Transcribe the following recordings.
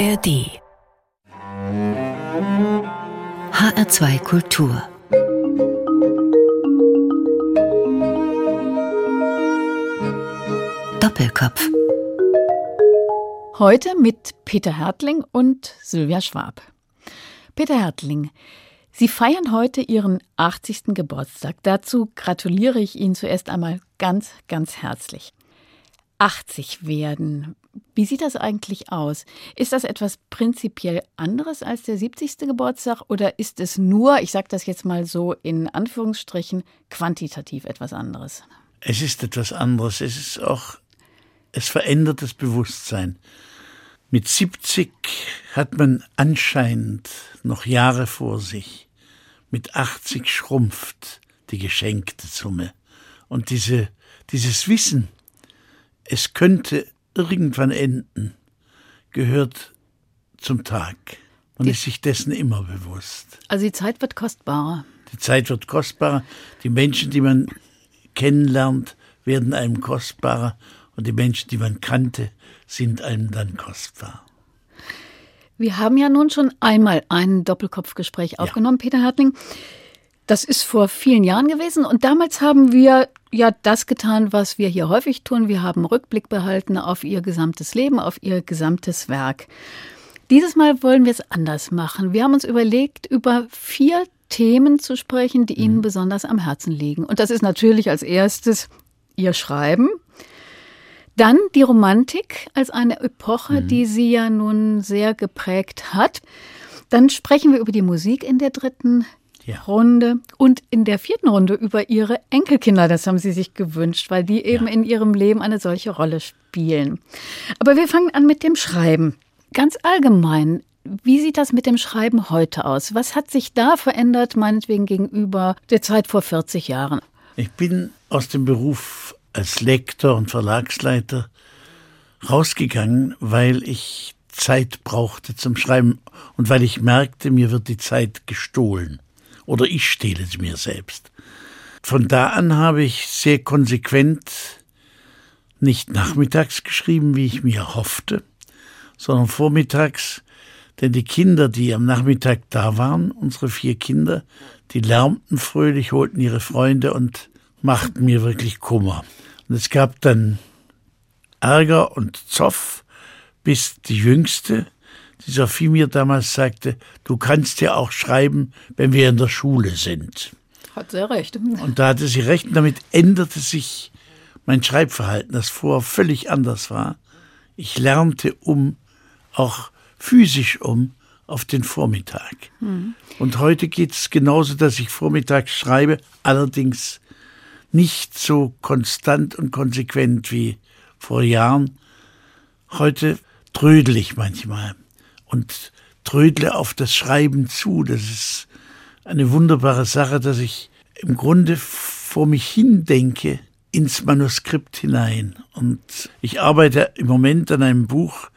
ARD HR2 Kultur Doppelkopf Heute mit Peter Hertling und Sylvia Schwab. Peter Hertling, Sie feiern heute Ihren 80. Geburtstag. Dazu gratuliere ich Ihnen zuerst einmal ganz, ganz herzlich. 80 werden. Wie sieht das eigentlich aus? Ist das etwas prinzipiell anderes als der 70. Geburtstag oder ist es nur, ich sage das jetzt mal so in Anführungsstrichen, quantitativ etwas anderes? Es ist etwas anderes. Es ist auch, es verändert das Bewusstsein. Mit 70 hat man anscheinend noch Jahre vor sich. Mit 80 schrumpft die geschenkte Summe. Und diese, dieses Wissen, es könnte irgendwann enden, gehört zum Tag. Man die, ist sich dessen immer bewusst. Also die Zeit wird kostbarer. Die Zeit wird kostbarer. Die Menschen, die man kennenlernt, werden einem kostbarer. Und die Menschen, die man kannte, sind einem dann kostbar. Wir haben ja nun schon einmal ein Doppelkopfgespräch aufgenommen, ja. Peter Hartling. Das ist vor vielen Jahren gewesen und damals haben wir ja das getan, was wir hier häufig tun. Wir haben Rückblick behalten auf ihr gesamtes Leben, auf ihr gesamtes Werk. Dieses Mal wollen wir es anders machen. Wir haben uns überlegt, über vier Themen zu sprechen, die Ihnen mhm. besonders am Herzen liegen. Und das ist natürlich als erstes Ihr Schreiben. Dann die Romantik als eine Epoche, mhm. die Sie ja nun sehr geprägt hat. Dann sprechen wir über die Musik in der dritten ja. Runde und in der vierten Runde über ihre Enkelkinder. Das haben sie sich gewünscht, weil die eben ja. in ihrem Leben eine solche Rolle spielen. Aber wir fangen an mit dem Schreiben. Ganz allgemein. Wie sieht das mit dem Schreiben heute aus? Was hat sich da verändert, meinetwegen gegenüber der Zeit vor 40 Jahren? Ich bin aus dem Beruf als Lektor und Verlagsleiter rausgegangen, weil ich Zeit brauchte zum Schreiben und weil ich merkte, mir wird die Zeit gestohlen oder ich stehle es mir selbst. Von da an habe ich sehr konsequent nicht nachmittags geschrieben, wie ich mir hoffte, sondern vormittags, denn die Kinder, die am Nachmittag da waren, unsere vier Kinder, die lärmten fröhlich, holten ihre Freunde und machten mir wirklich Kummer. Und es gab dann Ärger und Zoff, bis die Jüngste, die Sophie mir damals sagte, du kannst ja auch schreiben, wenn wir in der Schule sind. Hat sehr recht. Und da hatte sie recht, und damit änderte sich mein Schreibverhalten, das vorher völlig anders war. Ich lernte um, auch physisch um, auf den Vormittag. Mhm. Und heute geht es genauso, dass ich vormittags schreibe, allerdings nicht so konstant und konsequent wie vor Jahren. Heute trödel ich manchmal und trödle auf das Schreiben zu. Das ist eine wunderbare Sache, dass ich im Grunde vor mich hin denke ins Manuskript hinein. Und ich arbeite im Moment an einem Buch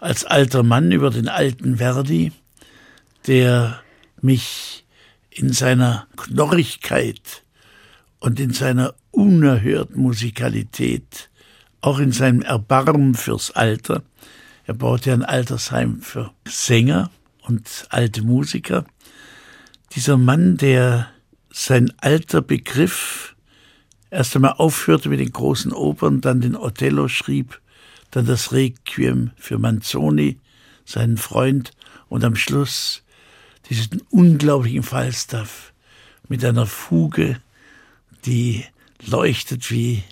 als alter Mann über den alten Verdi, der mich in seiner Knorrigkeit und in seiner unerhörten Musikalität, auch in seinem Erbarmen fürs Alter, er baute ein Altersheim für Sänger und alte Musiker. Dieser Mann, der sein alter Begriff erst einmal aufhörte mit den großen Opern, dann den Othello schrieb, dann das Requiem für Manzoni, seinen Freund, und am Schluss diesen unglaublichen Falstaff mit einer Fuge, die leuchtet wie,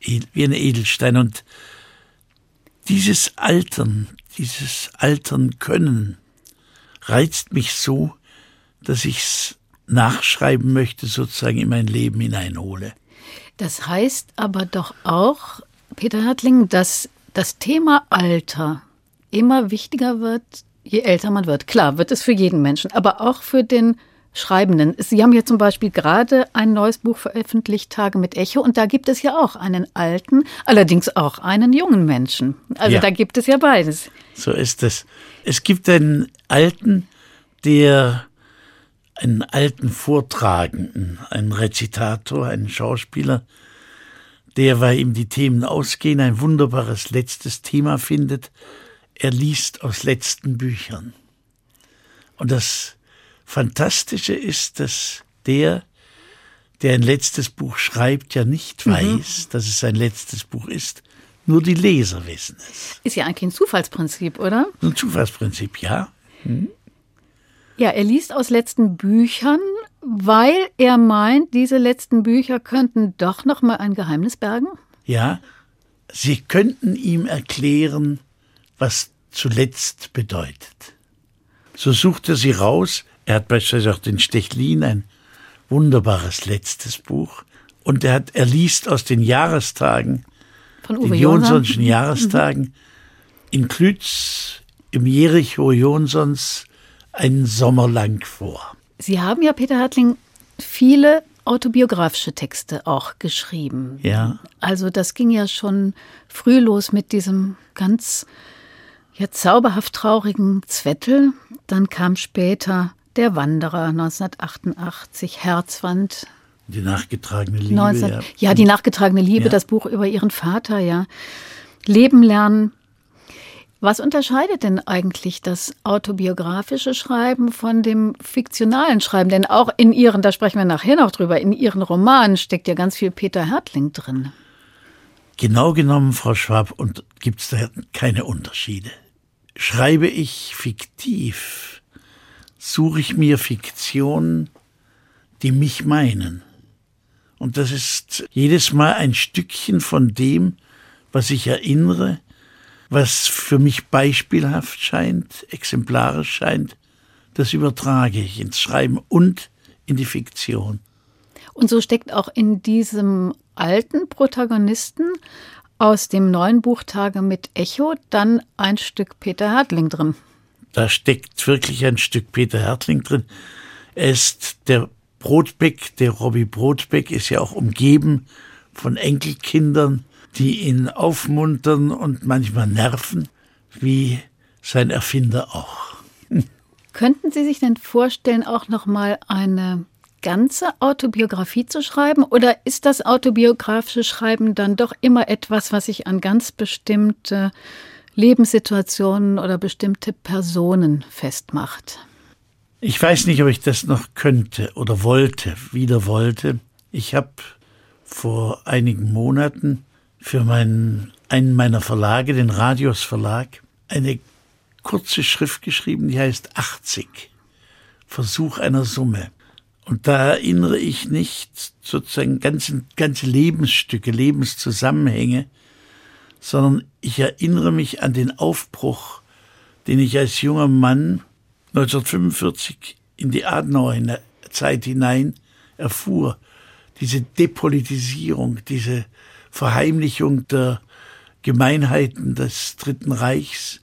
wie ein Edelstein. Und dieses Altern, dieses Altern können reizt mich so, dass ich's nachschreiben möchte, sozusagen in mein Leben hineinhole. Das heißt aber doch auch, Peter Hartling, dass das Thema Alter immer wichtiger wird, je älter man wird. Klar, wird es für jeden Menschen, aber auch für den Schreibenden. Sie haben ja zum Beispiel gerade ein neues Buch veröffentlicht, Tage mit Echo, und da gibt es ja auch einen alten, allerdings auch einen jungen Menschen. Also ja. da gibt es ja beides. So ist es. Es gibt einen alten, der einen alten Vortragenden, einen Rezitator, einen Schauspieler, der, weil ihm die Themen ausgehen, ein wunderbares letztes Thema findet. er liest aus letzten Büchern. Und das Fantastische ist, dass der, der ein letztes Buch schreibt, ja nicht mhm. weiß, dass es sein letztes Buch ist. Nur die Leser wissen es. Ist ja eigentlich ein Zufallsprinzip, oder? Ein Zufallsprinzip, ja. Hm? Ja, er liest aus letzten Büchern, weil er meint, diese letzten Bücher könnten doch noch mal ein Geheimnis bergen. Ja, sie könnten ihm erklären, was zuletzt bedeutet. So sucht er sie raus. Er hat beispielsweise auch den Stechlin, ein wunderbares letztes Buch. Und er, hat, er liest aus den Jahrestagen, Von Uwe den Jonsonschen. Jahrestagen, mhm. in Klütz, im Jericho Jonsons, einen Sommer lang vor. Sie haben ja, Peter Hartling, viele autobiografische Texte auch geschrieben. Ja. Also das ging ja schon früh los mit diesem ganz ja, zauberhaft traurigen Zwettel. Dann kam später Der Wanderer 1988, Herzwand. Die nachgetragene Liebe. 19, ja. ja. die nachgetragene Liebe, ja. das Buch über ihren Vater, ja. Leben lernen. Was unterscheidet denn eigentlich das autobiografische Schreiben von dem fiktionalen Schreiben? Denn auch in Ihren, da sprechen wir nachher noch drüber, in Ihren Romanen steckt ja ganz viel Peter Hertling drin. Genau genommen, Frau Schwab, und gibt es da keine Unterschiede. Schreibe ich fiktiv, suche ich mir Fiktionen, die mich meinen. Und das ist jedes Mal ein Stückchen von dem, was ich erinnere, was für mich beispielhaft scheint, exemplarisch scheint, das übertrage ich ins Schreiben und in die Fiktion. Und so steckt auch in diesem alten Protagonisten aus dem neuen Buch Tage mit Echo dann ein Stück Peter Hertling drin. Da steckt wirklich ein Stück Peter Hertling drin. Er ist der Brotbeck, der Robbie Brotbeck ist ja auch umgeben von Enkelkindern die ihn aufmuntern und manchmal nerven, wie sein Erfinder auch. Könnten Sie sich denn vorstellen, auch noch mal eine ganze Autobiografie zu schreiben oder ist das autobiografische Schreiben dann doch immer etwas, was sich an ganz bestimmte Lebenssituationen oder bestimmte Personen festmacht? Ich weiß nicht, ob ich das noch könnte oder wollte, wieder wollte. Ich habe vor einigen Monaten für meinen, einen meiner Verlage, den Radius Verlag, eine kurze Schrift geschrieben, die heißt 80. Versuch einer Summe. Und da erinnere ich nicht sozusagen ganze, ganze Lebensstücke, Lebenszusammenhänge, sondern ich erinnere mich an den Aufbruch, den ich als junger Mann 1945 in die Adenauer Zeit hinein erfuhr. Diese Depolitisierung, diese Verheimlichung der Gemeinheiten des Dritten Reichs,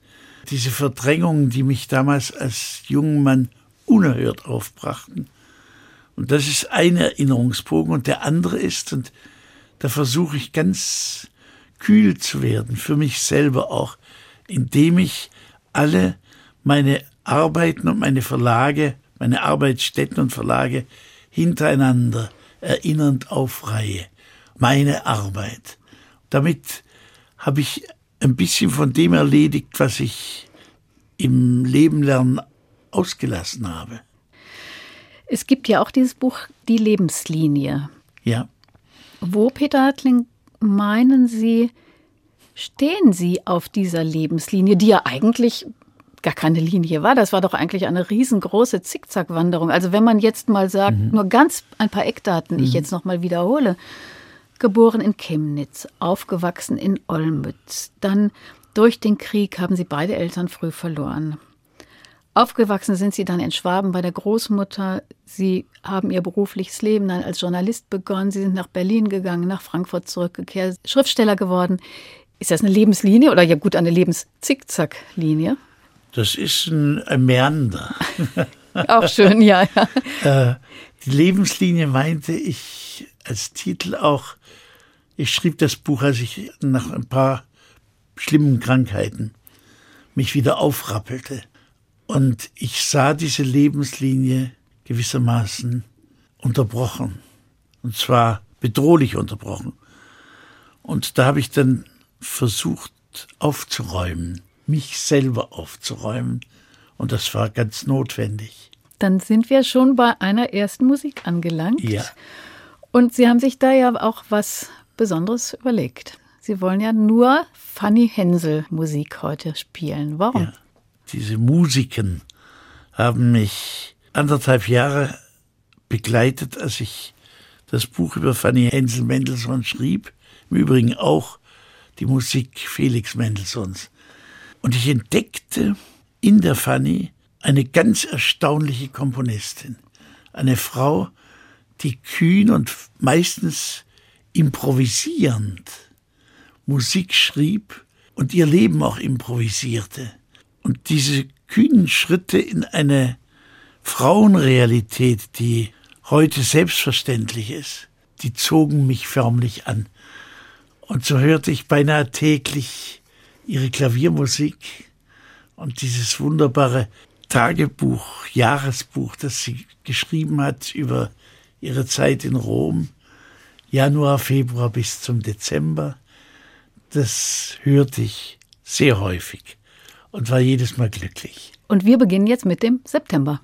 diese Verdrängungen, die mich damals als junger Mann unerhört aufbrachten. Und das ist ein Erinnerungsbogen und der andere ist, und da versuche ich ganz kühl zu werden, für mich selber auch, indem ich alle meine Arbeiten und meine Verlage, meine Arbeitsstätten und Verlage hintereinander erinnernd aufreihe meine Arbeit. Damit habe ich ein bisschen von dem erledigt, was ich im Leben lernen ausgelassen habe. Es gibt ja auch dieses Buch Die Lebenslinie. Ja. Wo, Peter Hartling, meinen Sie, stehen Sie auf dieser Lebenslinie, die ja eigentlich gar keine Linie war. Das war doch eigentlich eine riesengroße Zickzackwanderung. Also wenn man jetzt mal sagt, mhm. nur ganz ein paar Eckdaten, mhm. ich jetzt noch mal wiederhole. Geboren in Chemnitz, aufgewachsen in Olmütz. Dann durch den Krieg haben sie beide Eltern früh verloren. Aufgewachsen sind sie dann in Schwaben bei der Großmutter. Sie haben ihr berufliches Leben dann als Journalist begonnen. Sie sind nach Berlin gegangen, nach Frankfurt zurückgekehrt, Schriftsteller geworden. Ist das eine Lebenslinie oder ja gut eine Lebenszickzacklinie? Das ist ein, Meander. Auch schön, ja. ja. Äh, die Lebenslinie meinte ich als Titel auch ich schrieb das Buch, als ich nach ein paar schlimmen Krankheiten mich wieder aufrappelte. Und ich sah diese Lebenslinie gewissermaßen unterbrochen. Und zwar bedrohlich unterbrochen. Und da habe ich dann versucht aufzuräumen. mich selber aufzuräumen. Und das war ganz notwendig. Dann sind wir schon bei einer ersten Musik angelangt. Ja. Und Sie haben sich da ja auch was Besonderes überlegt. Sie wollen ja nur Fanny Hensel Musik heute spielen. Warum? Ja. Diese Musiken haben mich anderthalb Jahre begleitet, als ich das Buch über Fanny Hensel Mendelssohn schrieb. Im Übrigen auch die Musik Felix Mendelssohns. Und ich entdeckte in der Fanny eine ganz erstaunliche Komponistin. Eine Frau, die kühn und meistens improvisierend Musik schrieb und ihr Leben auch improvisierte. Und diese kühnen Schritte in eine Frauenrealität, die heute selbstverständlich ist, die zogen mich förmlich an. Und so hörte ich beinahe täglich ihre Klaviermusik und dieses wunderbare Tagebuch, Jahresbuch, das sie geschrieben hat über ihre Zeit in Rom, Januar, Februar bis zum Dezember, das hörte ich sehr häufig und war jedes Mal glücklich. Und wir beginnen jetzt mit dem September.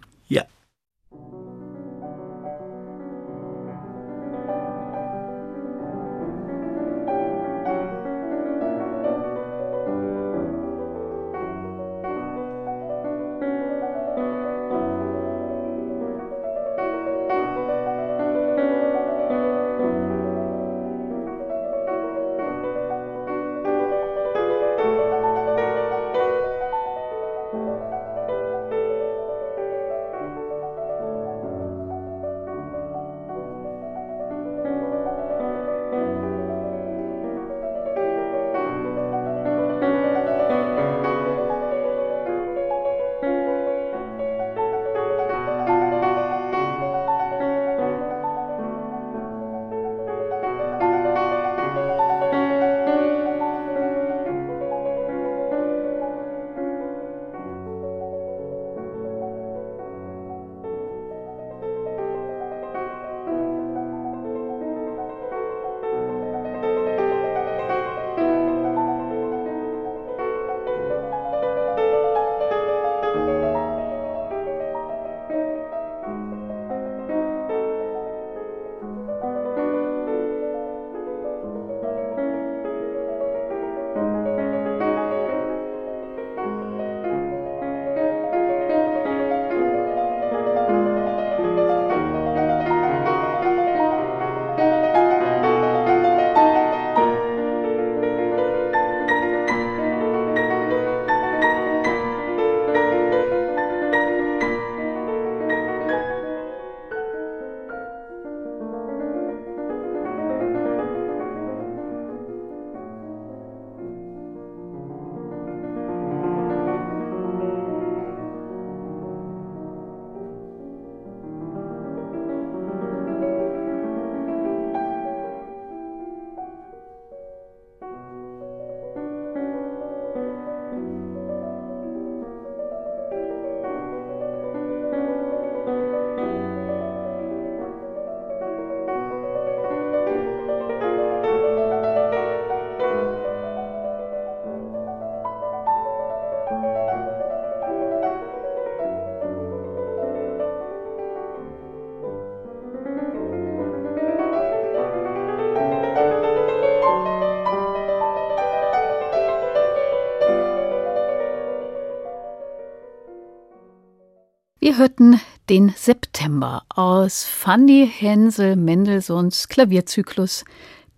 Wir hörten den September aus Fanny Hensel Mendelssohns Klavierzyklus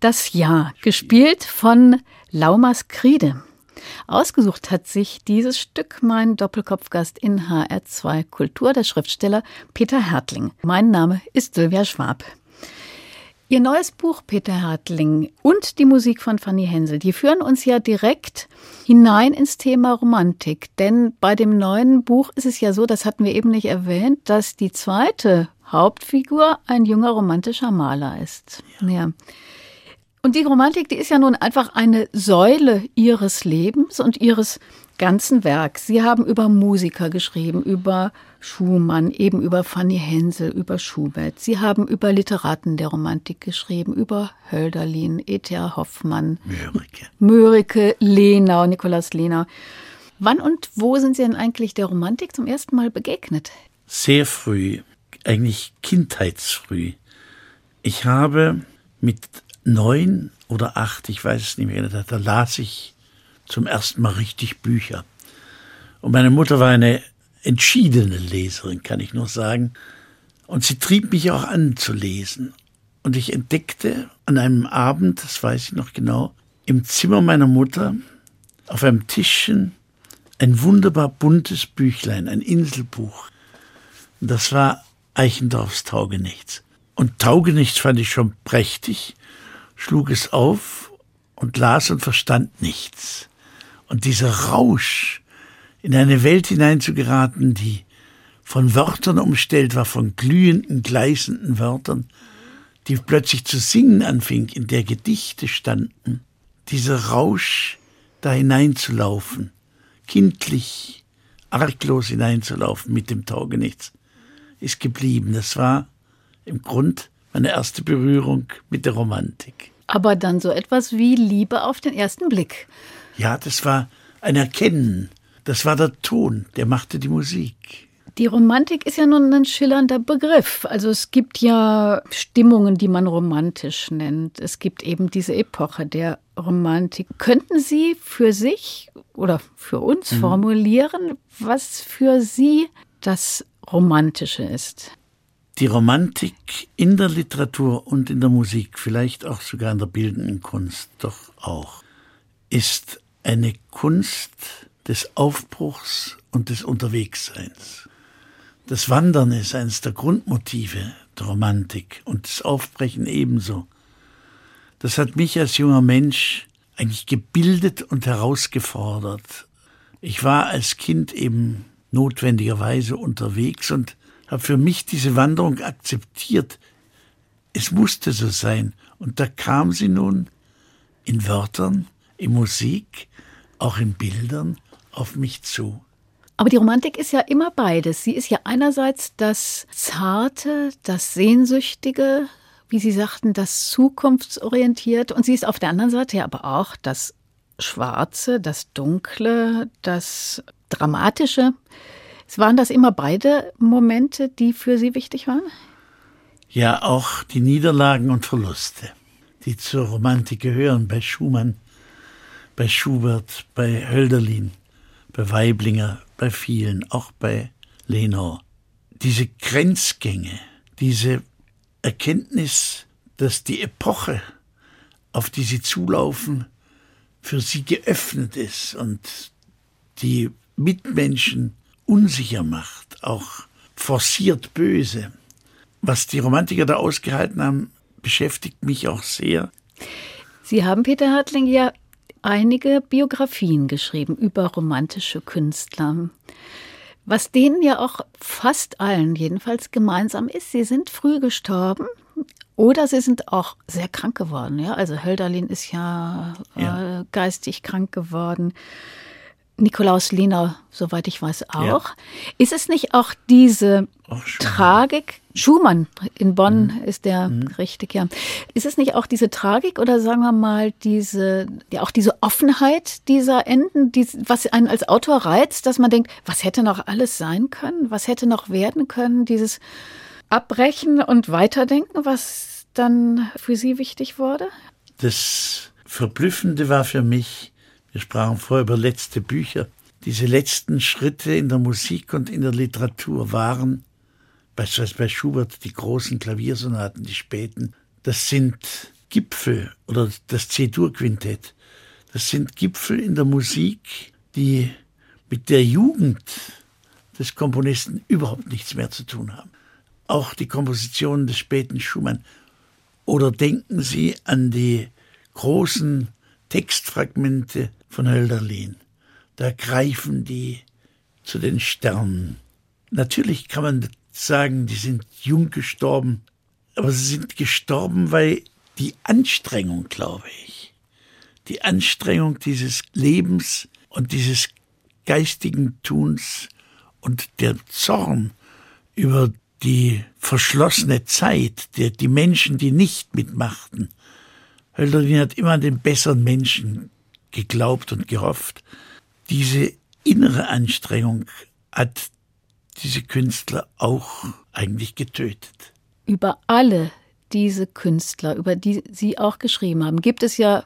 Das Jahr, gespielt von Laumas Kriede. Ausgesucht hat sich dieses Stück mein Doppelkopfgast in HR2 Kultur, der Schriftsteller Peter Hertling. Mein Name ist Sylvia Schwab. Ihr neues Buch, Peter Hartling, und die Musik von Fanny Hensel, die führen uns ja direkt hinein ins Thema Romantik. Denn bei dem neuen Buch ist es ja so, das hatten wir eben nicht erwähnt, dass die zweite Hauptfigur ein junger romantischer Maler ist. Ja. ja. Und die Romantik, die ist ja nun einfach eine Säule ihres Lebens und ihres ganzen Werks. Sie haben über Musiker geschrieben, über Schumann, eben über Fanny Hensel, über Schubert. Sie haben über Literaten der Romantik geschrieben, über Hölderlin, E.T.A. Hoffmann, Mörike, Mörike Lenau, Nikolaus Lenau. Wann und wo sind Sie denn eigentlich der Romantik zum ersten Mal begegnet? Sehr früh, eigentlich kindheitsfrüh. Ich habe mit neun oder acht, ich weiß es nicht mehr, da las ich zum ersten Mal richtig Bücher. Und meine Mutter war eine entschiedene Leserin, kann ich nur sagen. Und sie trieb mich auch an zu lesen. Und ich entdeckte an einem Abend, das weiß ich noch genau, im Zimmer meiner Mutter auf einem Tischchen ein wunderbar buntes Büchlein, ein Inselbuch. Und das war Eichendorffs Taugenichts. Und Taugenichts fand ich schon prächtig, schlug es auf und las und verstand nichts. Und dieser Rausch, in eine Welt hineinzugeraten, die von Wörtern umstellt war, von glühenden, gleißenden Wörtern, die plötzlich zu singen anfing, in der Gedichte standen, dieser Rausch, da hineinzulaufen, kindlich, arglos hineinzulaufen mit dem Taugenichts, ist geblieben. Das war im Grund meine erste Berührung mit der Romantik. Aber dann so etwas wie Liebe auf den ersten Blick. Ja, das war ein Erkennen. Das war der Ton, der machte die Musik. Die Romantik ist ja nun ein schillernder Begriff. Also es gibt ja Stimmungen, die man romantisch nennt. Es gibt eben diese Epoche der Romantik. Könnten Sie für sich oder für uns mhm. formulieren, was für Sie das Romantische ist? Die Romantik in der Literatur und in der Musik, vielleicht auch sogar in der bildenden Kunst, doch auch, ist eine Kunst des Aufbruchs und des Unterwegsseins. Das Wandern ist eines der Grundmotive der Romantik und das Aufbrechen ebenso. Das hat mich als junger Mensch eigentlich gebildet und herausgefordert. Ich war als Kind eben notwendigerweise unterwegs und habe für mich diese Wanderung akzeptiert. Es musste so sein. Und da kam sie nun in Wörtern, in Musik, auch in Bildern auf mich zu. Aber die Romantik ist ja immer beides. Sie ist ja einerseits das Zarte, das Sehnsüchtige, wie Sie sagten, das Zukunftsorientierte. Und sie ist auf der anderen Seite ja aber auch das Schwarze, das Dunkle, das Dramatische. Waren das immer beide Momente, die für Sie wichtig waren? Ja, auch die Niederlagen und Verluste, die zur Romantik gehören, bei Schumann, bei Schubert, bei Hölderlin, bei Weiblinger, bei vielen, auch bei Lenor. Diese Grenzgänge, diese Erkenntnis, dass die Epoche, auf die sie zulaufen, für sie geöffnet ist und die Mitmenschen unsicher macht, auch forciert böse. Was die Romantiker da ausgehalten haben, beschäftigt mich auch sehr. Sie haben, Peter Hartling, ja einige Biografien geschrieben über romantische Künstler. Was denen ja auch fast allen jedenfalls gemeinsam ist, sie sind früh gestorben oder sie sind auch sehr krank geworden. Ja? Also Hölderlin ist ja, ja. Äh, geistig krank geworden. Nikolaus Lehner, soweit ich weiß, auch. Ja. Ist es nicht auch diese Ach, Tragik? Schumann in Bonn mhm. ist der mhm. richtig, ja. Ist es nicht auch diese Tragik oder sagen wir mal diese, ja auch diese Offenheit dieser Enden, die, was einen als Autor reizt, dass man denkt, was hätte noch alles sein können? Was hätte noch werden können? Dieses Abbrechen und Weiterdenken, was dann für Sie wichtig wurde? Das Verblüffende war für mich, wir sprachen vorher über letzte Bücher. Diese letzten Schritte in der Musik und in der Literatur waren, beispielsweise bei Schubert, die großen Klaviersonaten, die späten, das sind Gipfel oder das C-Dur-Quintett. Das sind Gipfel in der Musik, die mit der Jugend des Komponisten überhaupt nichts mehr zu tun haben. Auch die Kompositionen des späten Schumann. Oder denken Sie an die großen Textfragmente von Hölderlin. Da greifen die zu den Sternen. Natürlich kann man sagen, die sind jung gestorben, aber sie sind gestorben, weil die Anstrengung, glaube ich, die Anstrengung dieses Lebens und dieses geistigen Tuns und der Zorn über die verschlossene Zeit, der, die Menschen, die nicht mitmachten. Hölderlin hat immer an den besseren Menschen geglaubt und gehofft. Diese innere Anstrengung hat diese Künstler auch eigentlich getötet. Über alle diese Künstler, über die Sie auch geschrieben haben, gibt es ja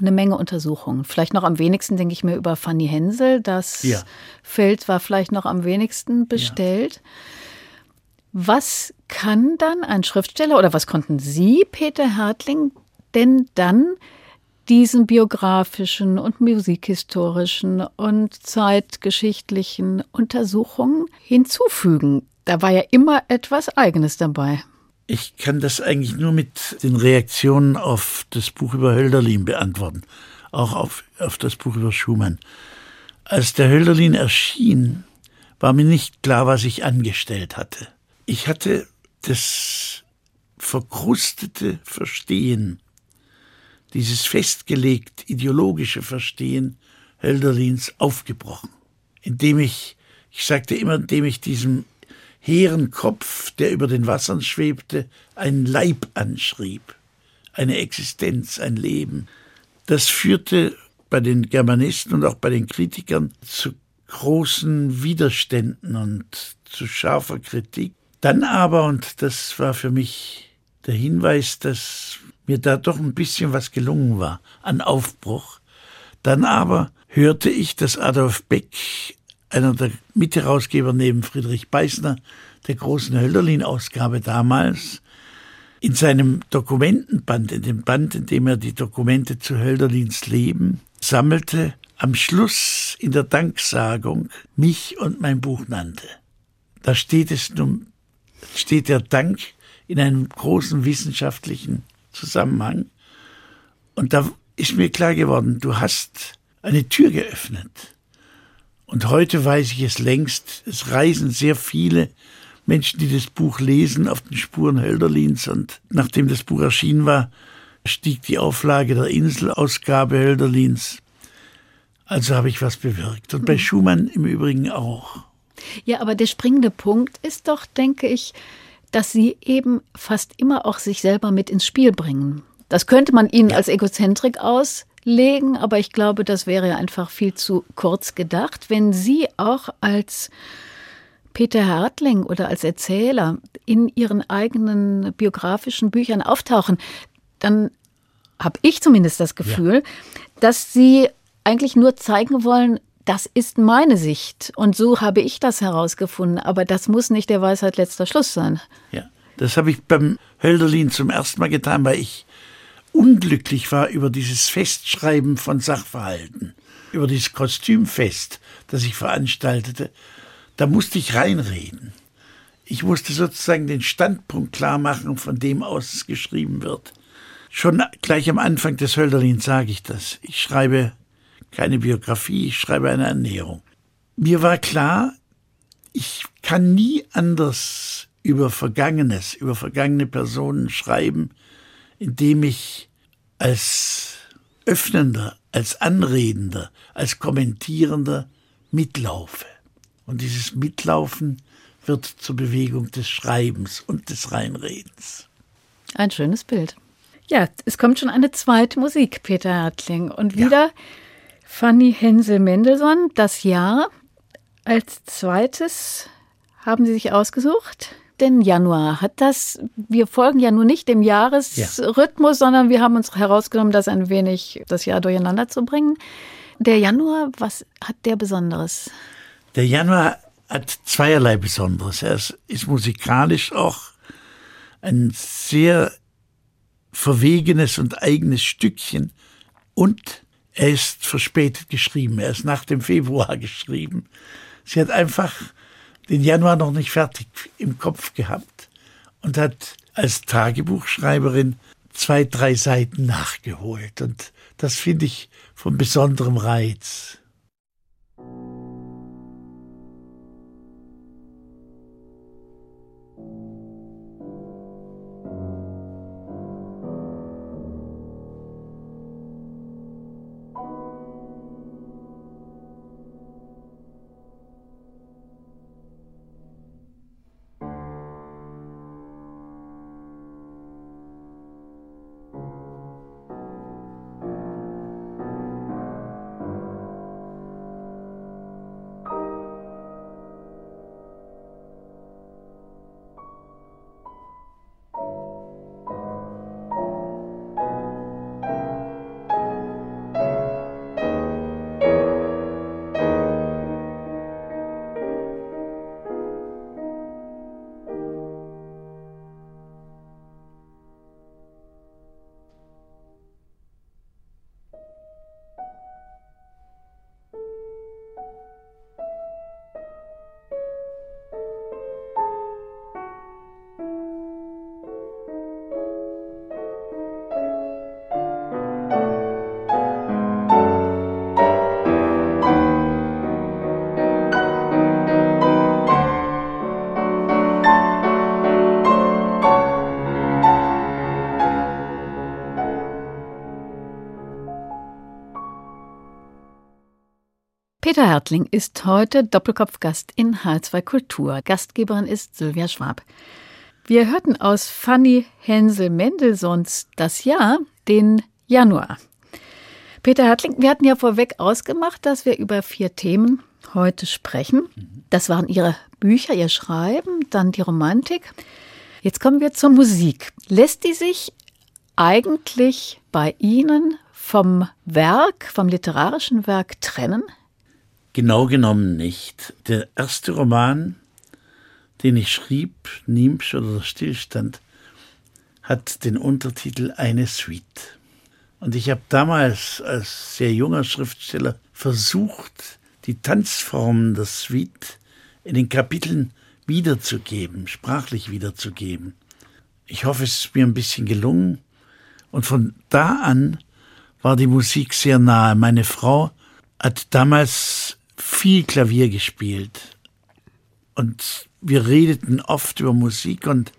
eine Menge Untersuchungen. Vielleicht noch am wenigsten denke ich mir über Fanny Hensel. Das ja. Feld war vielleicht noch am wenigsten bestellt. Ja. Was kann dann ein Schriftsteller oder was konnten Sie, Peter Hertling, denn dann diesen biografischen und musikhistorischen und zeitgeschichtlichen Untersuchungen hinzufügen? Da war ja immer etwas Eigenes dabei. Ich kann das eigentlich nur mit den Reaktionen auf das Buch über Hölderlin beantworten, auch auf, auf das Buch über Schumann. Als der Hölderlin erschien, war mir nicht klar, was ich angestellt hatte. Ich hatte das verkrustete Verstehen, dieses festgelegt ideologische Verstehen Hölderlins aufgebrochen, indem ich, ich sagte immer, indem ich diesem hehren Kopf, der über den Wassern schwebte, einen Leib anschrieb, eine Existenz, ein Leben. Das führte bei den Germanisten und auch bei den Kritikern zu großen Widerständen und zu scharfer Kritik. Dann aber, und das war für mich der Hinweis, dass mir da doch ein bisschen was gelungen war an Aufbruch, dann aber hörte ich, dass Adolf Beck einer der Mitherausgeber neben Friedrich Beißner der großen Hölderlin-Ausgabe damals, in seinem Dokumentenband, in dem Band, in dem er die Dokumente zu Hölderlins Leben sammelte, am Schluss in der Danksagung mich und mein Buch nannte. Da steht es nun, steht der Dank in einem großen wissenschaftlichen Zusammenhang. Und da ist mir klar geworden, du hast eine Tür geöffnet. Und heute weiß ich es längst, es reisen sehr viele Menschen, die das Buch lesen, auf den Spuren Hölderlins. Und nachdem das Buch erschienen war, stieg die Auflage der Inselausgabe Hölderlins. Also habe ich was bewirkt. Und bei hm. Schumann im Übrigen auch. Ja, aber der springende Punkt ist doch, denke ich, dass Sie eben fast immer auch sich selber mit ins Spiel bringen. Das könnte man Ihnen ja. als Egozentrik aus legen, aber ich glaube, das wäre einfach viel zu kurz gedacht. Wenn Sie auch als Peter Hartling oder als Erzähler in Ihren eigenen biografischen Büchern auftauchen, dann habe ich zumindest das Gefühl, ja. dass Sie eigentlich nur zeigen wollen, das ist meine Sicht und so habe ich das herausgefunden, aber das muss nicht der Weisheit letzter Schluss sein. Ja, das habe ich beim Hölderlin zum ersten Mal getan, weil ich unglücklich war über dieses Festschreiben von Sachverhalten, über dieses Kostümfest, das ich veranstaltete, da musste ich reinreden. Ich musste sozusagen den Standpunkt klar machen, von dem aus es geschrieben wird. Schon gleich am Anfang des Hölderlins sage ich das. Ich schreibe keine Biografie, ich schreibe eine Ernährung. Mir war klar, ich kann nie anders über Vergangenes, über vergangene Personen schreiben, indem ich als Öffnender, als Anredender, als Kommentierender mitlaufe. Und dieses Mitlaufen wird zur Bewegung des Schreibens und des Reinredens. Ein schönes Bild. Ja, es kommt schon eine zweite Musik, Peter Hertling. Und wieder ja. Fanny Hensel-Mendelssohn, das Jahr. Als zweites haben Sie sich ausgesucht? denn Januar? Hat das, wir folgen ja nur nicht dem Jahresrhythmus, ja. sondern wir haben uns herausgenommen, das ein wenig das Jahr durcheinander zu bringen. Der Januar, was hat der Besonderes? Der Januar hat zweierlei Besonderes. Er ist, ist musikalisch auch ein sehr verwegenes und eigenes Stückchen und er ist verspätet geschrieben. Er ist nach dem Februar geschrieben. Sie hat einfach den Januar noch nicht fertig im Kopf gehabt und hat als Tagebuchschreiberin zwei, drei Seiten nachgeholt. Und das finde ich von besonderem Reiz. Peter Hertling ist heute Doppelkopfgast in H2 Kultur. Gastgeberin ist Sylvia Schwab. Wir hörten aus Fanny Hensel Mendelssohns Das Jahr den Januar. Peter Hertling, wir hatten ja vorweg ausgemacht, dass wir über vier Themen heute sprechen. Das waren Ihre Bücher, Ihr Schreiben, dann die Romantik. Jetzt kommen wir zur Musik. Lässt die sich eigentlich bei Ihnen vom Werk, vom literarischen Werk trennen? Genau genommen nicht. Der erste Roman, den ich schrieb, Nimpsch oder der Stillstand, hat den Untertitel Eine Suite. Und ich habe damals als sehr junger Schriftsteller versucht, die Tanzformen der Suite in den Kapiteln wiederzugeben, sprachlich wiederzugeben. Ich hoffe, es ist mir ein bisschen gelungen. Und von da an war die Musik sehr nahe. Meine Frau hat damals viel Klavier gespielt. Und wir redeten oft über Musik und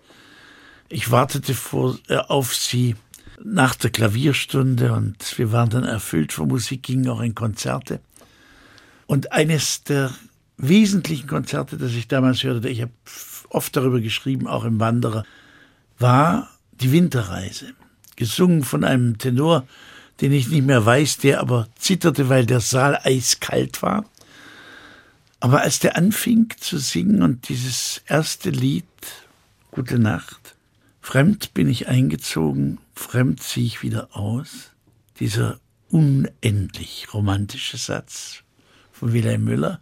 ich wartete vor, äh, auf sie nach der Klavierstunde und wir waren dann erfüllt von Musik, gingen auch in Konzerte. Und eines der wesentlichen Konzerte, das ich damals hörte, ich habe oft darüber geschrieben, auch im Wanderer, war die Winterreise, gesungen von einem Tenor, den ich nicht mehr weiß, der aber zitterte, weil der Saal eiskalt war. Aber als der anfing zu singen und dieses erste Lied, Gute Nacht, fremd bin ich eingezogen, fremd ziehe ich wieder aus, dieser unendlich romantische Satz von Wilhelm Müller,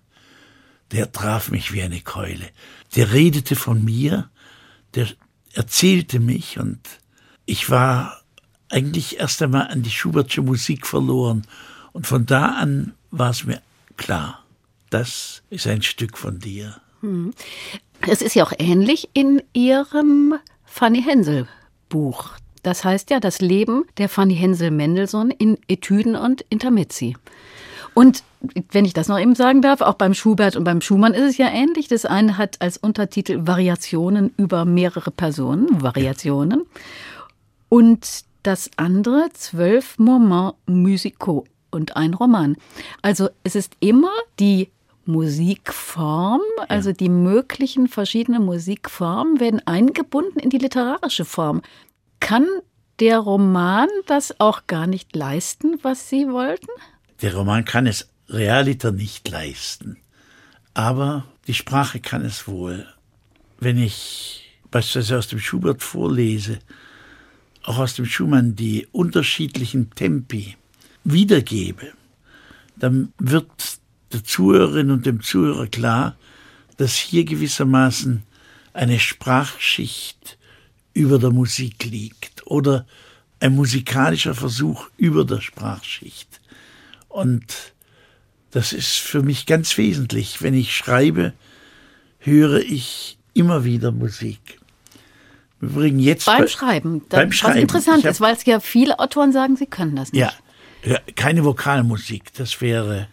der traf mich wie eine Keule. Der redete von mir, der erzählte mich und ich war eigentlich erst einmal an die Schubertsche Musik verloren. Und von da an war es mir klar, das ist ein Stück von dir. Hm. Es ist ja auch ähnlich in Ihrem Fanny Hensel Buch. Das heißt ja das Leben der Fanny Hensel Mendelssohn in Etüden und Intermezzi. Und wenn ich das noch eben sagen darf, auch beim Schubert und beim Schumann ist es ja ähnlich. Das eine hat als Untertitel Variationen über mehrere Personen, Variationen. Und das andere zwölf Moments musicaux und ein Roman. Also es ist immer die Musikform, also die möglichen verschiedenen Musikformen werden eingebunden in die literarische Form. Kann der Roman das auch gar nicht leisten, was Sie wollten? Der Roman kann es realiter nicht leisten. Aber die Sprache kann es wohl. Wenn ich beispielsweise aus dem Schubert vorlese, auch aus dem Schumann die unterschiedlichen Tempi wiedergebe, dann wird der Zuhörerin und dem Zuhörer klar, dass hier gewissermaßen eine Sprachschicht über der Musik liegt oder ein musikalischer Versuch über der Sprachschicht. Und das ist für mich ganz wesentlich. Wenn ich schreibe, höre ich immer wieder Musik. Übrigens jetzt beim bei, Schreiben. beim Schreiben. Was interessant hab, ist, weil es ja viele Autoren sagen, sie können das nicht. Ja, keine Vokalmusik. Das wäre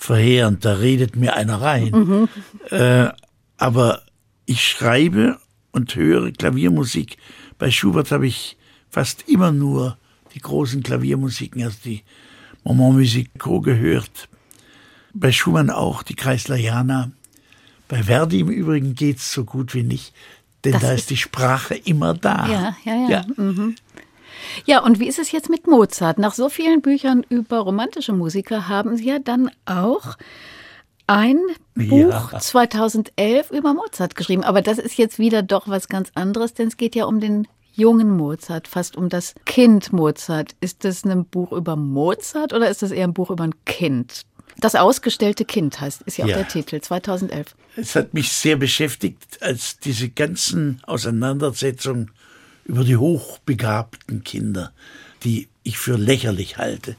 verheerend, da redet mir einer rein. Mhm. Äh, aber ich schreibe und höre Klaviermusik. Bei Schubert habe ich fast immer nur die großen Klaviermusiken, also die Moment Musicaux gehört. Bei Schumann auch die Kreisleriana. Bei Verdi im Übrigen geht's so gut wie nicht, denn das da ist die Sprache immer da. Ja, ja, ja. ja. Mhm. Ja, und wie ist es jetzt mit Mozart? Nach so vielen Büchern über romantische Musiker haben Sie ja dann auch ein Buch ja. 2011 über Mozart geschrieben. Aber das ist jetzt wieder doch was ganz anderes, denn es geht ja um den jungen Mozart, fast um das Kind Mozart. Ist das ein Buch über Mozart oder ist das eher ein Buch über ein Kind? Das ausgestellte Kind heißt, ist ja, ja auch der Titel, 2011. Es hat mich sehr beschäftigt, als diese ganzen Auseinandersetzungen über die hochbegabten Kinder, die ich für lächerlich halte.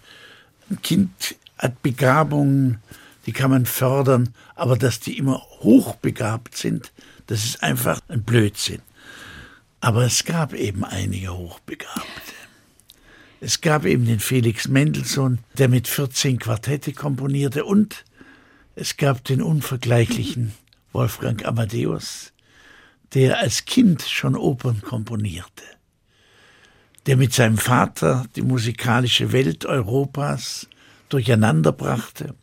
Ein Kind hat Begabungen, die kann man fördern, aber dass die immer hochbegabt sind, das ist einfach ein Blödsinn. Aber es gab eben einige Hochbegabte. Es gab eben den Felix Mendelssohn, der mit 14 Quartette komponierte und es gab den unvergleichlichen Wolfgang Amadeus, der als Kind schon Opern komponierte, der mit seinem Vater die musikalische Welt Europas durcheinander brachte,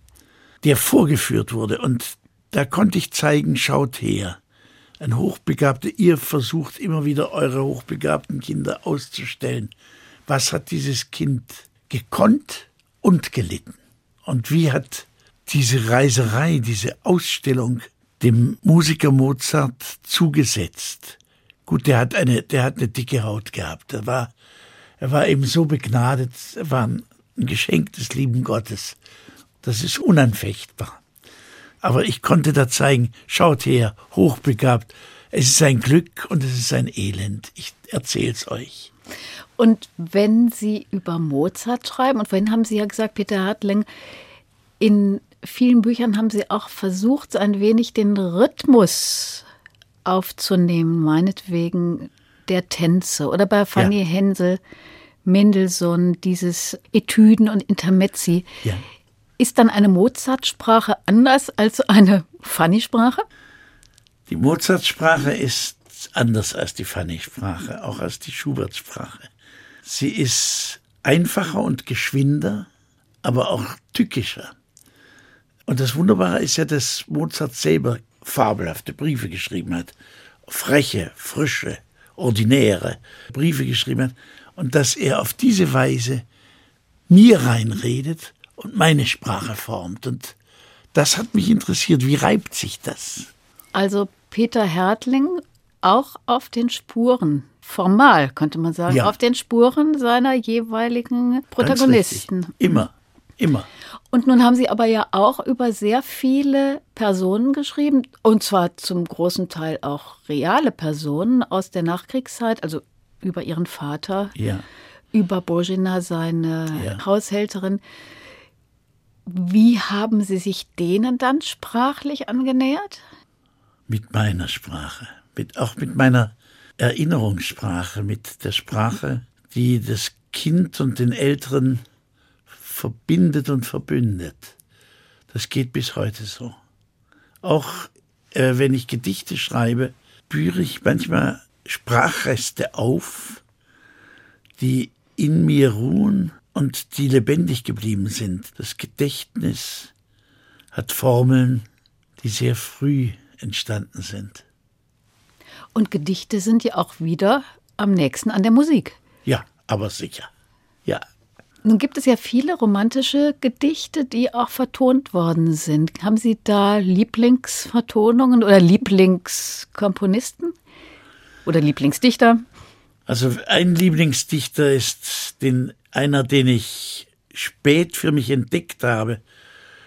der vorgeführt wurde. Und da konnte ich zeigen, schaut her. Ein Hochbegabter, ihr versucht immer wieder eure hochbegabten Kinder auszustellen. Was hat dieses Kind gekonnt und gelitten? Und wie hat diese Reiserei, diese Ausstellung dem Musiker Mozart zugesetzt? Gut, der hat eine, der hat eine dicke Haut gehabt. Er war, er war eben so begnadet. Er war ein Geschenk des lieben Gottes. Das ist unanfechtbar. Aber ich konnte da zeigen, schaut her, hochbegabt. Es ist ein Glück und es ist ein Elend. Ich erzähl's euch. Und wenn Sie über Mozart schreiben, und vorhin haben Sie ja gesagt, Peter Hartling, in vielen Büchern haben Sie auch versucht, ein wenig den Rhythmus aufzunehmen, meinetwegen der Tänze oder bei Fanny ja. Hensel, Mendelssohn, dieses Etüden und Intermezzi. Ja. Ist dann eine Mozart-Sprache anders als eine Fanny-Sprache? Die Mozart-Sprache ist anders als die Fanny-Sprache, auch als die Schubert-Sprache. Sie ist einfacher und geschwinder, aber auch tückischer. Und das Wunderbare ist ja, dass Mozart selber fabelhafte Briefe geschrieben hat. Freche, frische, ordinäre Briefe geschrieben hat. Und dass er auf diese Weise mir reinredet und meine Sprache formt. Und das hat mich interessiert. Wie reibt sich das? Also Peter Hertling auch auf den Spuren, formal könnte man sagen, ja. auf den Spuren seiner jeweiligen Protagonisten. Immer, immer. Und nun haben Sie aber ja auch über sehr viele Personen geschrieben, und zwar zum großen Teil auch reale Personen aus der Nachkriegszeit, also über Ihren Vater, ja. über Bojina, seine ja. Haushälterin. Wie haben Sie sich denen dann sprachlich angenähert? Mit meiner Sprache, mit, auch mit meiner Erinnerungssprache, mit der Sprache, die das Kind und den Älteren verbindet und verbündet. Das geht bis heute so. Auch äh, wenn ich Gedichte schreibe, spüre ich manchmal Sprachreste auf, die in mir ruhen und die lebendig geblieben sind. Das Gedächtnis hat Formeln, die sehr früh entstanden sind. Und Gedichte sind ja auch wieder am nächsten an der Musik. Ja, aber sicher. Ja, nun gibt es ja viele romantische Gedichte, die auch vertont worden sind. Haben Sie da Lieblingsvertonungen oder Lieblingskomponisten oder Lieblingsdichter? Also ein Lieblingsdichter ist den, einer, den ich spät für mich entdeckt habe,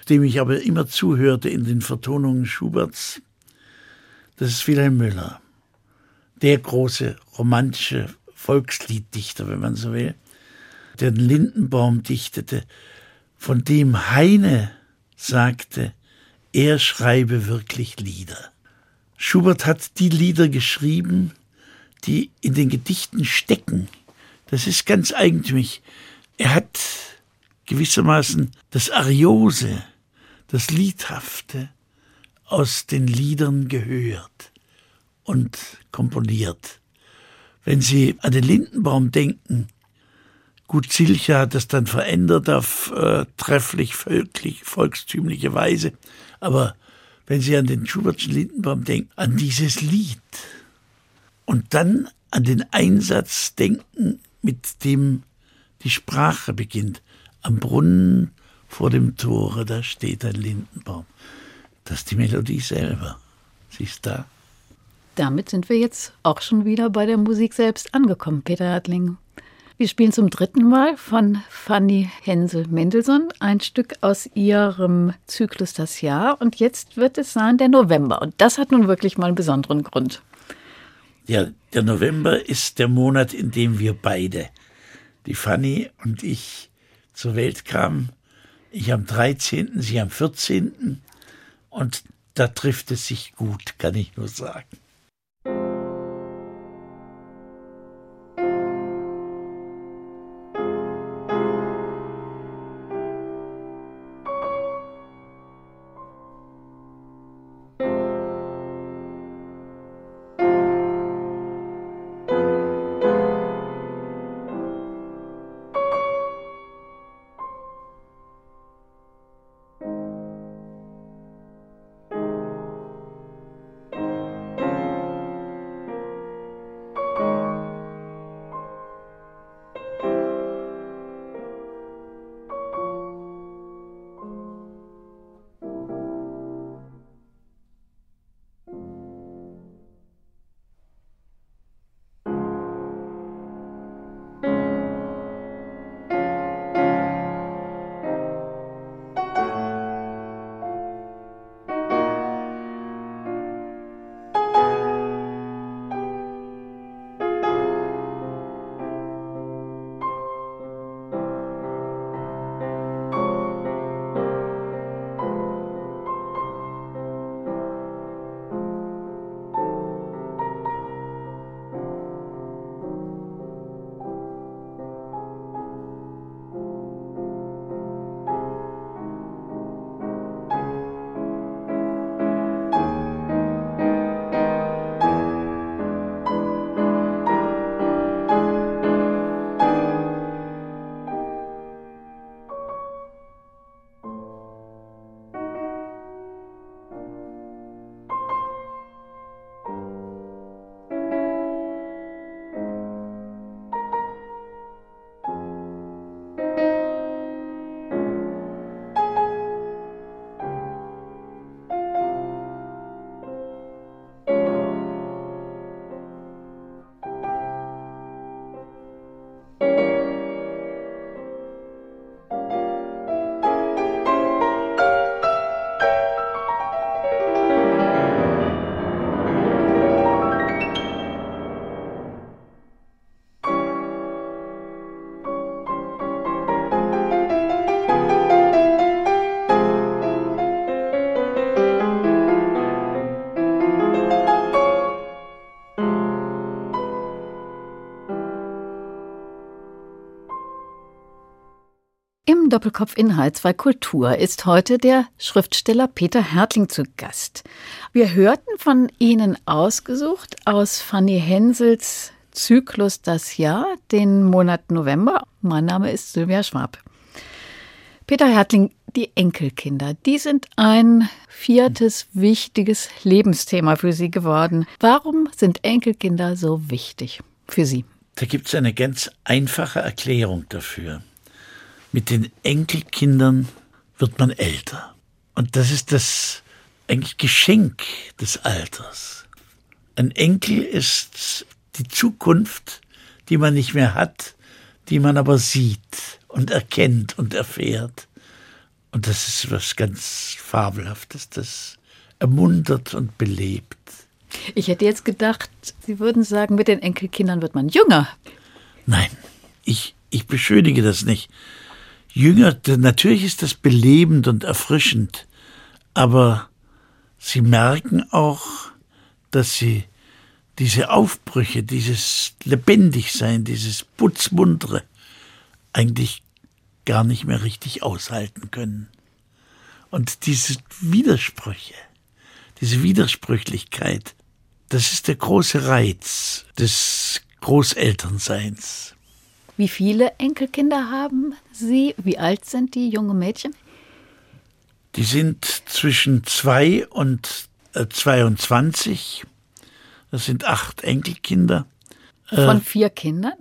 dem ich aber immer zuhörte in den Vertonungen Schuberts. Das ist Wilhelm Müller, der große romantische Volkslieddichter, wenn man so will den Lindenbaum dichtete, von dem Heine sagte, er schreibe wirklich Lieder. Schubert hat die Lieder geschrieben, die in den Gedichten stecken. Das ist ganz eigentümlich. Er hat gewissermaßen das Ariose, das Liedhafte aus den Liedern gehört und komponiert. Wenn Sie an den Lindenbaum denken, Gut, Zilcher hat das dann verändert auf äh, trefflich, völklich, volkstümliche Weise. Aber wenn Sie an den Schubertschen Lindenbaum denken, an dieses Lied und dann an den Einsatz denken, mit dem die Sprache beginnt. Am Brunnen vor dem Tore, da steht ein Lindenbaum. Das ist die Melodie selber. Sie ist da. Damit sind wir jetzt auch schon wieder bei der Musik selbst angekommen, Peter Hartling. Wir spielen zum dritten Mal von Fanny Hensel Mendelssohn ein Stück aus ihrem Zyklus Das Jahr. Und jetzt wird es sein der November. Und das hat nun wirklich mal einen besonderen Grund. Ja, der November ist der Monat, in dem wir beide, die Fanny und ich, zur Welt kamen. Ich am 13., sie am 14. Und da trifft es sich gut, kann ich nur sagen. Doppelkopf in H2 Kultur ist heute der Schriftsteller Peter Hertling zu Gast. Wir hörten von Ihnen ausgesucht aus Fanny Hensels Zyklus Das Jahr, den Monat November. Mein Name ist Sylvia Schwab. Peter Hertling, die Enkelkinder, die sind ein viertes wichtiges Lebensthema für Sie geworden. Warum sind Enkelkinder so wichtig für Sie? Da gibt es eine ganz einfache Erklärung dafür. Mit den Enkelkindern wird man älter. Und das ist das eigentlich Geschenk des Alters. Ein Enkel ist die Zukunft, die man nicht mehr hat, die man aber sieht und erkennt und erfährt. Und das ist was ganz Fabelhaftes, das ermuntert und belebt. Ich hätte jetzt gedacht, Sie würden sagen, mit den Enkelkindern wird man jünger. Nein, ich, ich beschönige das nicht. Jünger, natürlich ist das belebend und erfrischend, aber Sie merken auch, dass Sie diese Aufbrüche, dieses Lebendigsein, dieses Putzmuntere eigentlich gar nicht mehr richtig aushalten können. Und diese Widersprüche, diese Widersprüchlichkeit, das ist der große Reiz des Großelternseins. Wie viele Enkelkinder haben Sie? Wie alt sind die junge Mädchen? Die sind zwischen zwei und 22. Äh, das sind acht Enkelkinder. Von äh, vier Kindern?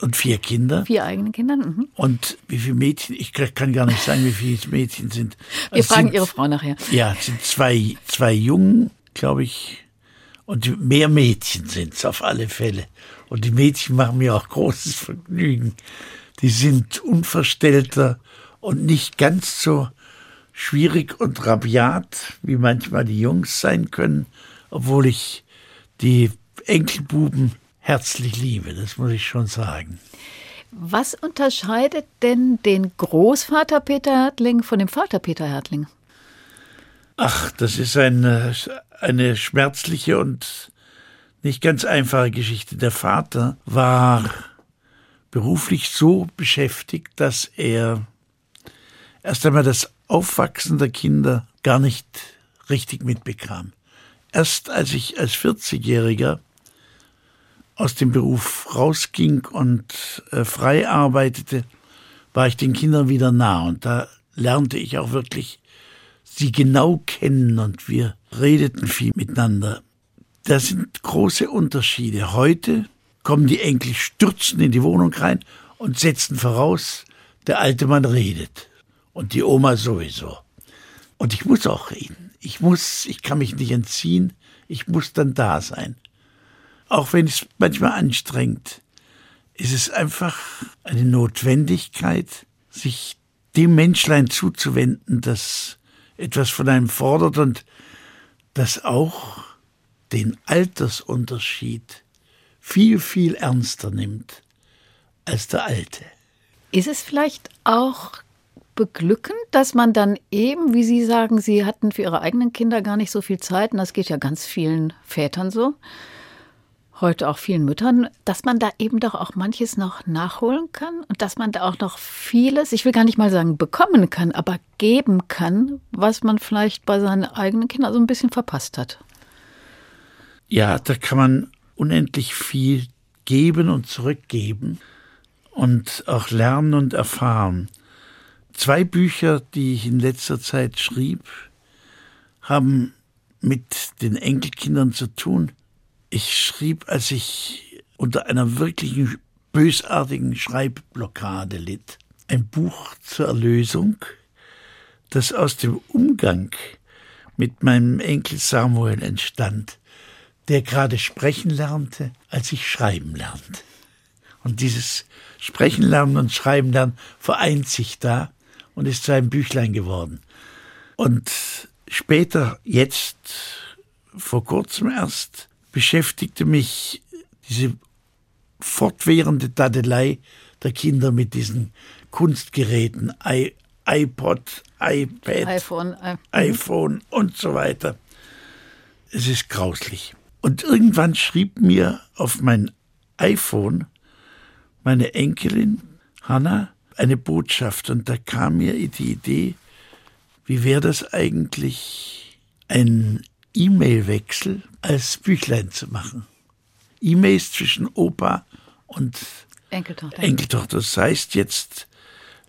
Und vier Kinder. Vier eigene Kinder. Mhm. Und wie viele Mädchen? Ich kann gar nicht sagen, wie viele Mädchen sind. Wir also fragen sind, Ihre Frau nachher. Ja, es sind zwei, zwei Jungen, glaube ich. Und mehr Mädchen sind es auf alle Fälle. Und die Mädchen machen mir auch großes Vergnügen. Die sind unverstellter und nicht ganz so schwierig und rabiat, wie manchmal die Jungs sein können, obwohl ich die Enkelbuben herzlich liebe, das muss ich schon sagen. Was unterscheidet denn den Großvater Peter Hertling von dem Vater Peter Hertling? Ach, das ist eine, eine schmerzliche und nicht ganz einfache Geschichte. Der Vater war beruflich so beschäftigt, dass er erst einmal das Aufwachsen der Kinder gar nicht richtig mitbekam. Erst als ich als 40-Jähriger aus dem Beruf rausging und äh, frei arbeitete, war ich den Kindern wieder nah und da lernte ich auch wirklich sie genau kennen und wir redeten viel miteinander. Da sind große Unterschiede. Heute kommen die Enkel stürzen in die Wohnung rein und setzen voraus, der alte Mann redet und die Oma sowieso. Und ich muss auch reden. Ich muss, ich kann mich nicht entziehen. Ich muss dann da sein. Auch wenn es manchmal anstrengt, ist es einfach eine Notwendigkeit, sich dem Menschlein zuzuwenden, das etwas von einem fordert und das auch den Altersunterschied viel, viel ernster nimmt als der Alte. Ist es vielleicht auch beglückend, dass man dann eben, wie Sie sagen, Sie hatten für Ihre eigenen Kinder gar nicht so viel Zeit, und das geht ja ganz vielen Vätern so, heute auch vielen Müttern, dass man da eben doch auch manches noch nachholen kann und dass man da auch noch vieles, ich will gar nicht mal sagen bekommen kann, aber geben kann, was man vielleicht bei seinen eigenen Kindern so ein bisschen verpasst hat. Ja, da kann man unendlich viel geben und zurückgeben und auch lernen und erfahren. Zwei Bücher, die ich in letzter Zeit schrieb, haben mit den Enkelkindern zu tun. Ich schrieb, als ich unter einer wirklichen bösartigen Schreibblockade litt, ein Buch zur Erlösung, das aus dem Umgang mit meinem Enkel Samuel entstand, der gerade sprechen lernte, als ich schreiben lernte. Und dieses Sprechen lernen und Schreiben lernen vereint sich da und ist zu einem Büchlein geworden. Und später, jetzt, vor kurzem erst, beschäftigte mich diese fortwährende Dadelei der Kinder mit diesen Kunstgeräten, I, iPod, iPad, iPhone, I iPhone und so weiter. Es ist grauslich. Und irgendwann schrieb mir auf mein iPhone meine Enkelin Hannah, eine Botschaft. Und da kam mir die Idee, wie wäre das eigentlich, ein E-Mail-Wechsel als Büchlein zu machen. E-Mails zwischen Opa und Enkeltochter. Enkeltochter. Das heißt jetzt,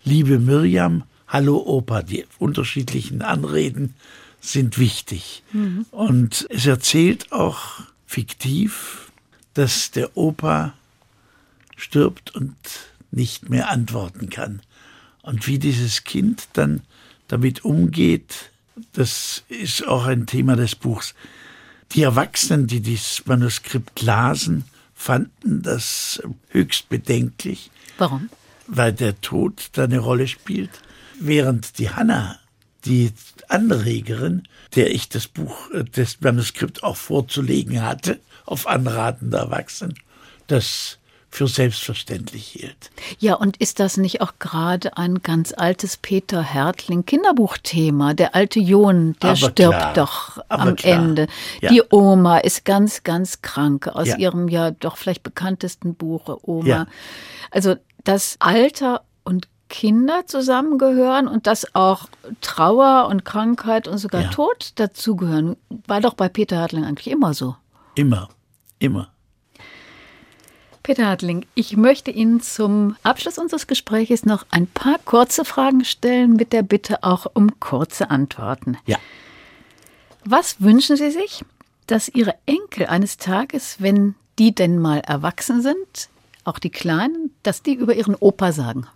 liebe Mirjam, hallo Opa, die unterschiedlichen Anreden sind wichtig. Mhm. Und es erzählt auch fiktiv, dass der Opa stirbt und nicht mehr antworten kann. Und wie dieses Kind dann damit umgeht, das ist auch ein Thema des Buchs. Die Erwachsenen, die dieses Manuskript lasen, fanden das höchst bedenklich. Warum? Weil der Tod da eine Rolle spielt. Während die Hanna, die Anregerin, der ich das Buch, äh, das Manuskript auch vorzulegen hatte, auf Anraten der Erwachsenen, das für selbstverständlich hielt. Ja, und ist das nicht auch gerade ein ganz altes Peter Hertling Kinderbuchthema? Der alte John, der Aber stirbt klar. doch Aber am klar. Ende. Ja. Die Oma ist ganz, ganz krank aus Ja. ihrem ja doch vielleicht bekanntesten Buch Oma. Ja. Also das Alter und Kinder zusammengehören und dass auch Trauer und Krankheit und sogar Ja. Tod dazugehören, war doch bei Peter Hertling eigentlich immer so. Immer, immer. Peter Hartling, ich möchte Ihnen zum Abschluss unseres Gesprächs noch ein paar kurze Fragen stellen, mit der Bitte auch um kurze Antworten. Ja. Was wünschen Sie sich, dass Ihre Enkel eines Tages, wenn die denn mal erwachsen sind, auch die Kleinen, dass die über ihren Opa sagen?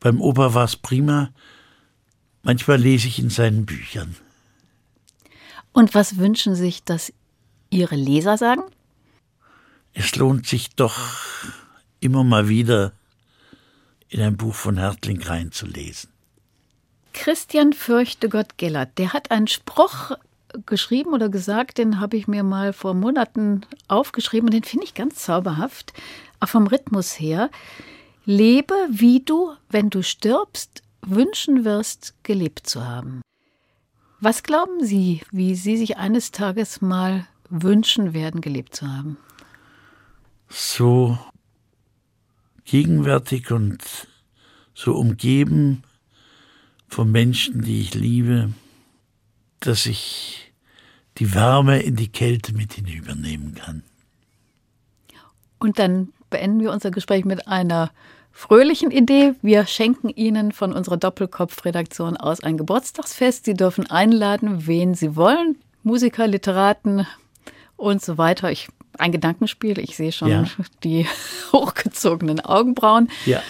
Beim Opa war es prima. Manchmal lese ich in seinen Büchern. Und was wünschen sich, dass Ihre Leser sagen? Es lohnt sich doch immer mal wieder in ein Buch von Hertling reinzulesen. Christian Fürchtegott Gellert, der hat einen Spruch geschrieben oder gesagt, den habe ich mir mal vor Monaten aufgeschrieben und den finde ich ganz zauberhaft, auch vom Rhythmus her. Lebe, wie du, wenn du stirbst, wünschen wirst, gelebt zu haben. Was glauben Sie, wie Sie sich eines Tages mal wünschen werden, gelebt zu haben? So gegenwärtig und so umgeben von Menschen, die ich liebe, dass ich die Wärme in die Kälte mit hinübernehmen kann. Und dann beenden wir unser Gespräch mit einer fröhlichen Idee. Wir schenken Ihnen von unserer Doppelkopf-Redaktion aus ein Geburtstagsfest. Sie dürfen einladen, wen Sie wollen. Musiker, Literaten und so weiter. Ich, ein Gedankenspiel. Ich sehe schon Ja. die hochgezogenen Augenbrauen. Ja,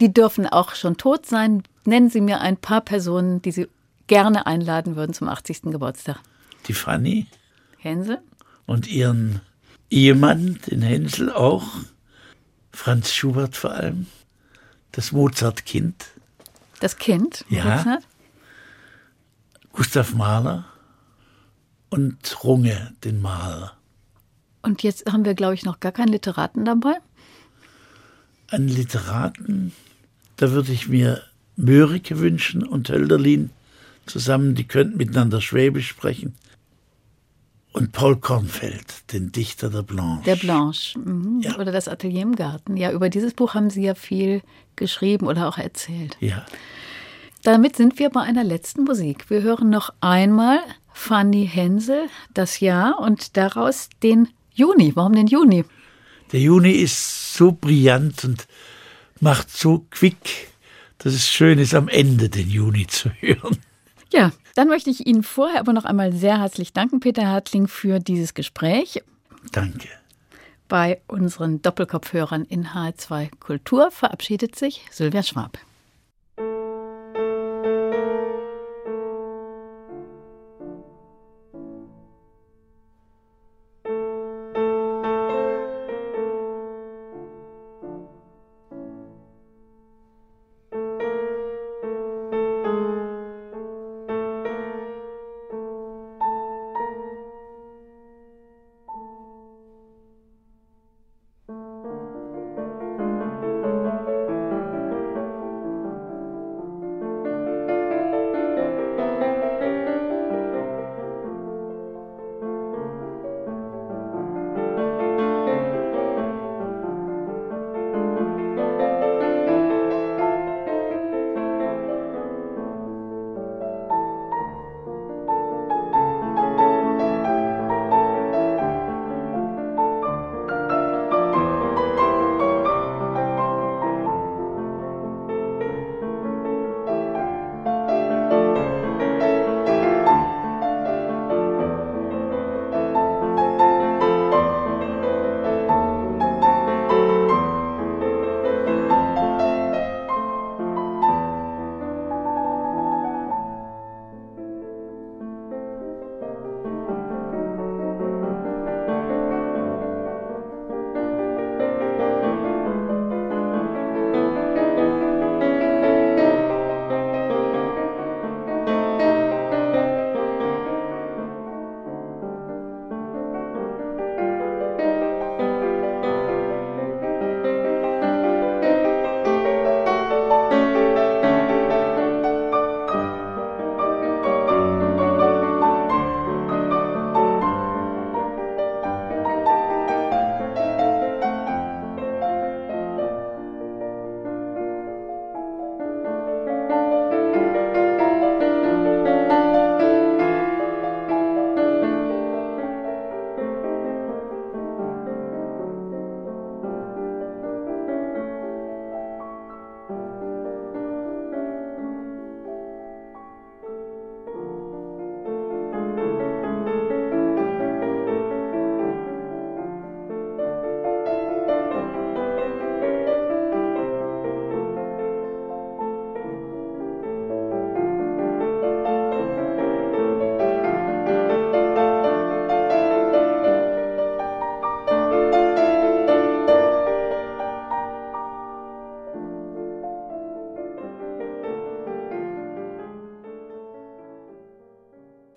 Die dürfen auch schon tot sein. Nennen Sie mir ein paar Personen, die Sie gerne einladen würden zum 80. Geburtstag. die Fanny Hänsel? und ihren Ehemann, den Hänsel auch, Franz Schubert vor allem, das Mozart-Kind, Das Kind? Ja. Mozart? Gustav Mahler und Runge, den Maler. Und jetzt haben wir, glaube ich, noch gar keinen Literaten dabei. An Literaten, da würde ich mir Mörike wünschen und Hölderlin zusammen, die könnten miteinander Schwäbisch sprechen. Und Paul Kornfeld, den Dichter der Blanche. Der Blanche mhm. Ja. oder das Atelier im Garten. Ja, über dieses Buch haben Sie ja viel geschrieben oder auch erzählt. Ja, Damit sind wir bei einer letzten Musik. Wir hören noch einmal Fanny Hensel, das Jahr und daraus den Juni. Warum den Juni? der Juni ist so brillant und macht so quick, dass es schön ist, am Ende den Juni zu hören. Ja, dann möchte ich Ihnen vorher aber noch einmal sehr herzlich danken, Peter Hartling, für dieses Gespräch. Danke. Bei unseren Doppelkopfhörern in H2 Kultur verabschiedet sich Sylvia Schwab.